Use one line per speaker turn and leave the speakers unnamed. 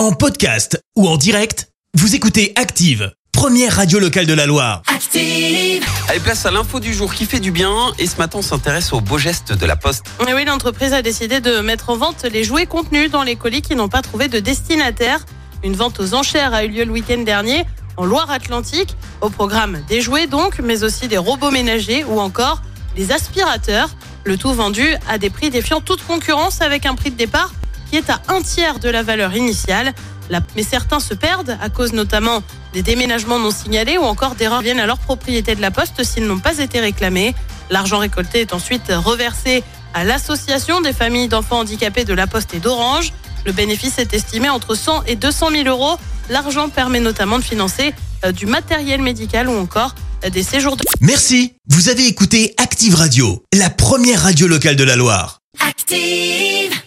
En podcast ou en direct, vous écoutez Active, première radio locale de la Loire.
Active.
Allez, place à l'info du jour qui fait du bien. Et ce matin, on s'intéresse aux beaux gestes de la Poste.
Et oui, l'entreprise a décidé de mettre en vente les jouets contenus dans les colis qui n'ont pas trouvé de destinataire. Une vente aux enchères a eu lieu le week-end dernier en Loire-Atlantique. Au programme des jouets donc, mais aussi des robots ménagers ou encore des aspirateurs. Le tout vendu à des prix défiant toute concurrence avec un prix de départ qui est à un tiers de la valeur initiale. Mais certains se perdent à cause notamment des déménagements non signalés ou encore d'erreurs viennent à leur propriété de la poste s'ils n'ont pas été réclamés. L'argent récolté est ensuite reversé à l'association des familles d'enfants handicapés de la Poste et d'Orange. Le bénéfice est estimé entre 100 et 200 000 euros. L'argent permet notamment de financer euh, du matériel médical ou encore euh, des séjours de
Merci, vous avez écouté Active Radio, la première radio locale de la Loire.
Active.